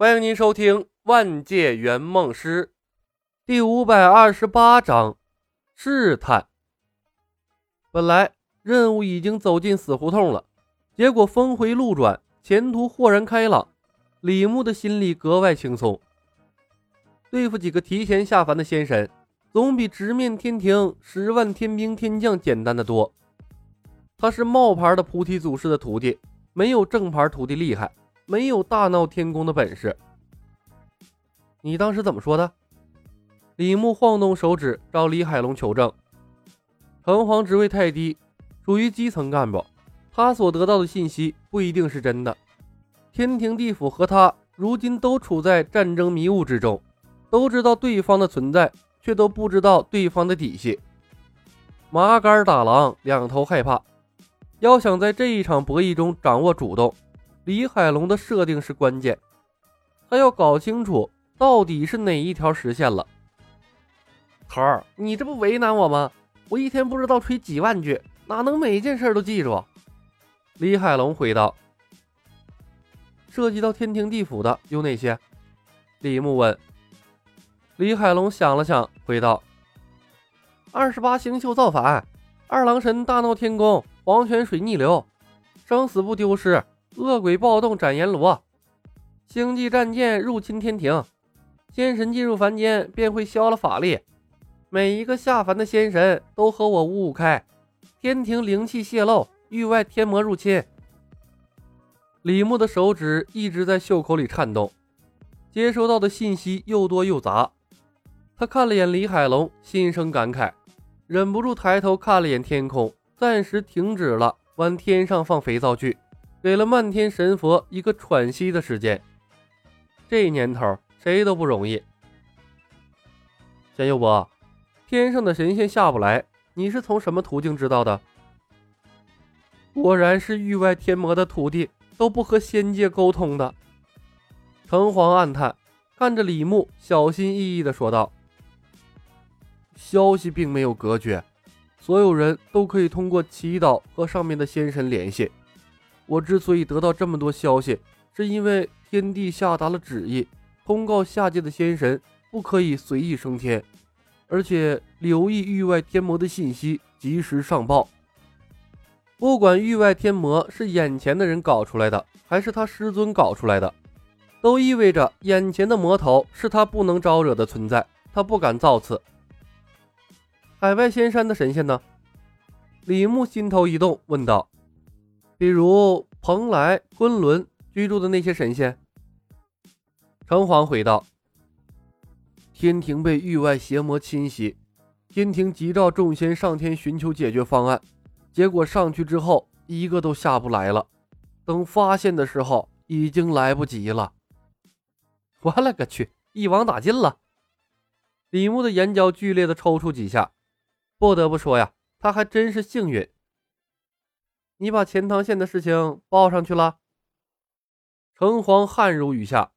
欢迎您收听《万界圆梦师》第五百二十八章试探。本来任务已经走进死胡同了，结果峰回路转，前途豁然开朗，李牧的心里格外轻松。对付几个提前下凡的仙神，总比直面天庭十万天兵天将简单的多。他是冒牌的菩提祖师的徒弟，没有正牌徒弟厉害。没有大闹天宫的本事，你当时怎么说的？李牧晃动手指，找李海龙求证。城隍职位太低，属于基层干部，他所得到的信息不一定是真的。天庭地府和他如今都处在战争迷雾之中，都知道对方的存在，却都不知道对方的底细。麻杆打狼，两头害怕。要想在这一场博弈中掌握主动。李海龙的设定是关键，他要搞清楚到底是哪一条实现了。头儿，你这不为难我吗？我一天不知道吹几万句，哪能每件事都记住？李海龙回道：“涉及到天庭地府的有哪些？”李牧问。李海龙想了想，回道：“二十八星宿造反，二郎神大闹天宫，黄泉水逆流，生死不丢失。”恶鬼暴动斩阎罗，星际战舰入侵天庭，仙神进入凡间便会消了法力。每一个下凡的仙神都和我五五开，天庭灵气泄露，域外天魔入侵。李牧的手指一直在袖口里颤动，接收到的信息又多又杂。他看了眼李海龙，心生感慨，忍不住抬头看了眼天空，暂时停止了往天上放肥皂剧。给了漫天神佛一个喘息的时间。这年头谁都不容易。仙佑伯，天上的神仙下不来，你是从什么途径知道的？果然是域外天魔的徒弟都不和仙界沟通的。城隍暗叹，看着李牧，小心翼翼地说道：“消息并没有隔绝，所有人都可以通过祈祷和上面的仙神联系。”我之所以得到这么多消息，是因为天帝下达了旨意，通告下界的仙神不可以随意升天，而且留意域外天魔的信息，及时上报。不管域外天魔是眼前的人搞出来的，还是他师尊搞出来的，都意味着眼前的魔头是他不能招惹的存在，他不敢造次。海外仙山的神仙呢？李牧心头一动，问道。比如蓬莱、昆仑居住的那些神仙，城隍回道：“天庭被域外邪魔侵袭，天庭急召众仙上天寻求解决方案，结果上去之后一个都下不来了。等发现的时候，已经来不及了。我勒个去，一网打尽了！”李牧的眼角剧烈的抽搐几下，不得不说呀，他还真是幸运。你把钱塘县的事情报上去了？城隍汗如雨下，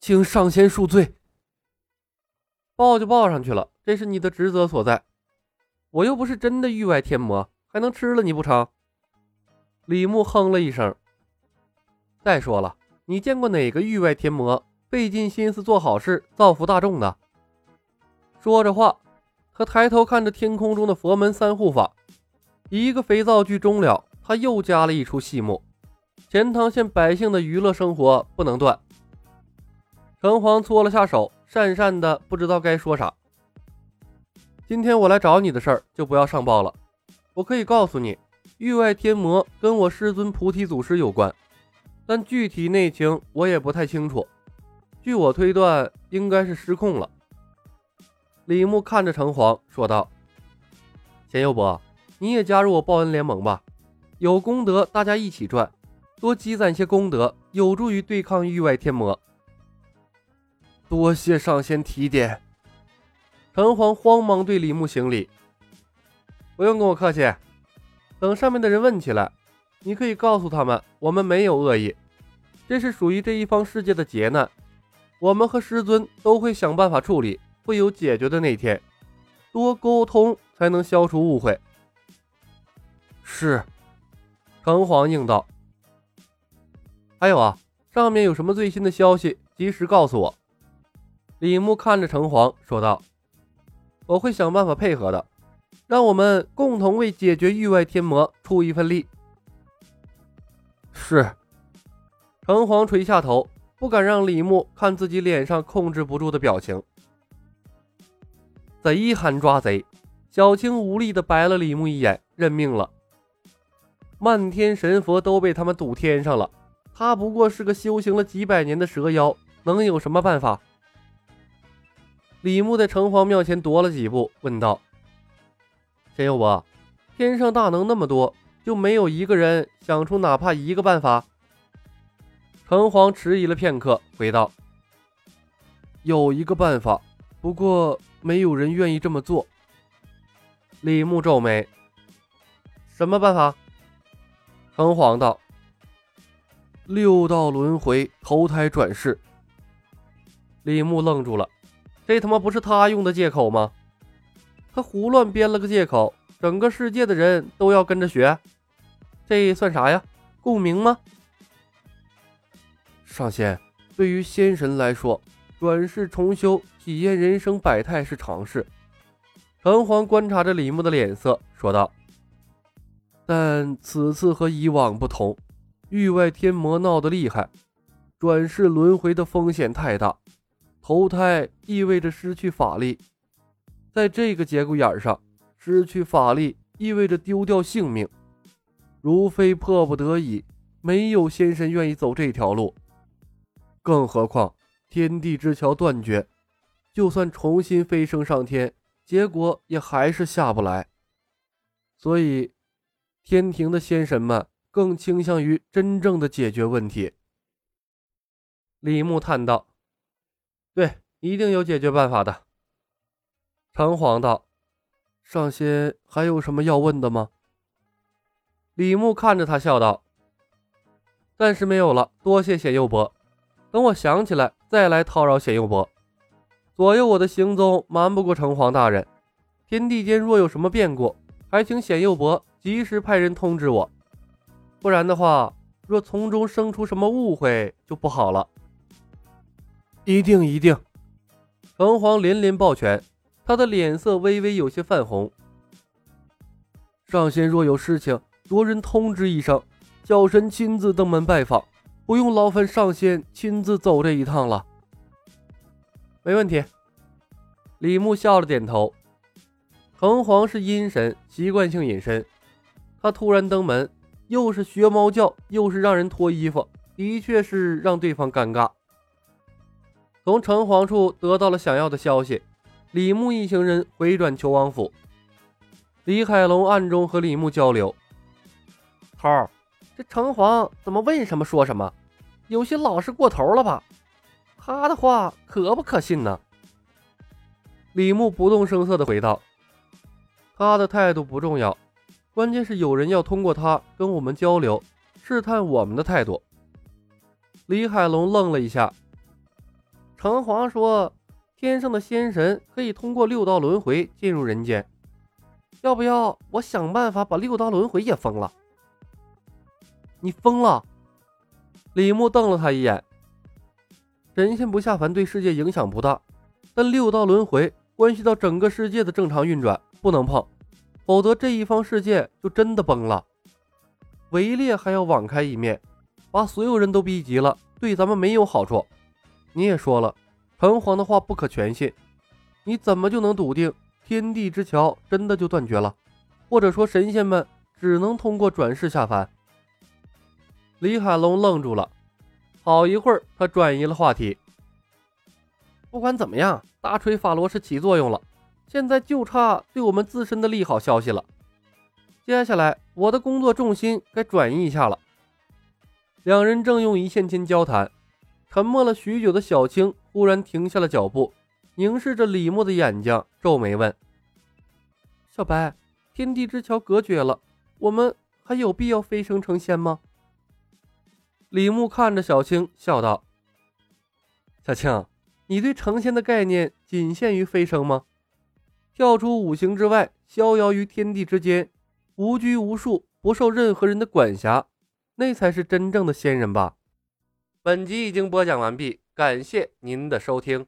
请上仙恕罪。报就报上去了，这是你的职责所在。我又不是真的域外天魔，还能吃了你不成？李牧哼了一声。再说了，你见过哪个域外天魔费尽心思做好事、造福大众的？说着话，他抬头看着天空中的佛门三护法。一个肥皂剧终了，他又加了一出戏目。钱塘县百姓的娱乐生活不能断。城隍搓了下手，讪讪的不知道该说啥。今天我来找你的事儿就不要上报了。我可以告诉你，域外天魔跟我师尊菩提祖师有关，但具体内情我也不太清楚。据我推断，应该是失控了。李牧看着城隍说道：“钱佑伯。”你也加入我报恩联盟吧，有功德大家一起赚，多积攒些功德，有助于对抗域外天魔。多谢上仙提点。城隍慌忙对李牧行礼，不用跟我客气。等上面的人问起来，你可以告诉他们，我们没有恶意，这是属于这一方世界的劫难，我们和师尊都会想办法处理，会有解决的那天。多沟通才能消除误会。是，城隍应道。还有啊，上面有什么最新的消息，及时告诉我。”李牧看着城隍说道：“我会想办法配合的，让我们共同为解决域外天魔出一份力。”是。城隍垂下头，不敢让李牧看自己脸上控制不住的表情。贼喊抓贼，小青无力的白了李牧一眼，认命了。漫天神佛都被他们堵天上了，他不过是个修行了几百年的蛇妖，能有什么办法？李牧在城隍庙前踱了几步，问道：“陈佑伯，天上大能那么多，就没有一个人想出哪怕一个办法？”城隍迟疑了片刻，回道：“有一个办法，不过没有人愿意这么做。”李牧皱眉：“什么办法？”城隍道：“六道轮回，投胎转世。”李牧愣住了。这他妈不是他用的借口吗？他胡乱编了个借口，整个世界的人都要跟着学，这算啥呀？共鸣吗？上仙，对于仙神来说，转世重修、体验人生百态是常事。城隍观察着李牧的脸色，说道：“但此次和以往不同，域外天魔闹得厉害，转世轮回的风险太大。”投胎意味着失去法力，在这个节骨眼上，失去法力意味着丢掉性命。如非迫不得已，没有仙神愿意走这条路。更何况天地之桥断绝，就算重新飞升上天，结果也还是下不来。所以，天庭的仙神们更倾向于真正的解决问题。李牧叹道。对，一定有解决办法的。城隍道：“上仙还有什么要问的吗？”李牧看着他笑道：“暂时没有了，多谢显佑伯。等我想起来再来叨扰显佑伯。左右我的行踪瞒不过城隍大人。天地间若有什么变故，还请显佑伯及时派人通知我。不然的话，若从中生出什么误会，就不好了。”一定一定！城隍连连抱拳，他的脸色微微有些泛红。上仙若有事情，着人通知一声，小神亲自登门拜访，不用劳烦上仙亲自走这一趟了。没问题。李牧笑着点头。城隍是阴神，习惯性隐身，他突然登门，又是学猫叫，又是让人脱衣服，的确是让对方尴尬。从城隍处得到了想要的消息，李牧一行人回转求王府。李海龙暗中和李牧交流：“头儿，这城隍怎么问什么说什么，有些老实过头了吧？他的话可不可信呢？”李牧不动声色地回道：“他的态度不重要，关键是有人要通过他跟我们交流，试探我们的态度。”李海龙愣了一下。城隍说：“天上的仙神可以通过六道轮回进入人间，要不要我想办法把六道轮回也封了？”你疯了！李牧瞪了他一眼。神仙不下凡对世界影响不大，但六道轮回关系到整个世界的正常运转，不能碰，否则这一方世界就真的崩了。围猎还要网开一面，把所有人都逼急了，对咱们没有好处。你也说了，城隍的话不可全信，你怎么就能笃定天地之桥真的就断绝了，或者说神仙们只能通过转世下凡？李海龙愣住了，好一会儿，他转移了话题。不管怎么样，大锤法罗是起作用了，现在就差对我们自身的利好消息了。接下来，我的工作重心该转移一下了。两人正用一线牵交谈。沉默了许久的小青忽然停下了脚步，凝视着李牧的眼睛，皱眉问：“小白，天地之桥隔绝了，我们还有必要飞升成仙吗？”李牧看着小青，笑道：“小青，你对成仙的概念仅限于飞升吗？跳出五行之外，逍遥于天地之间，无拘无束，不受任何人的管辖，那才是真正的仙人吧？”本集已经播讲完毕，感谢您的收听。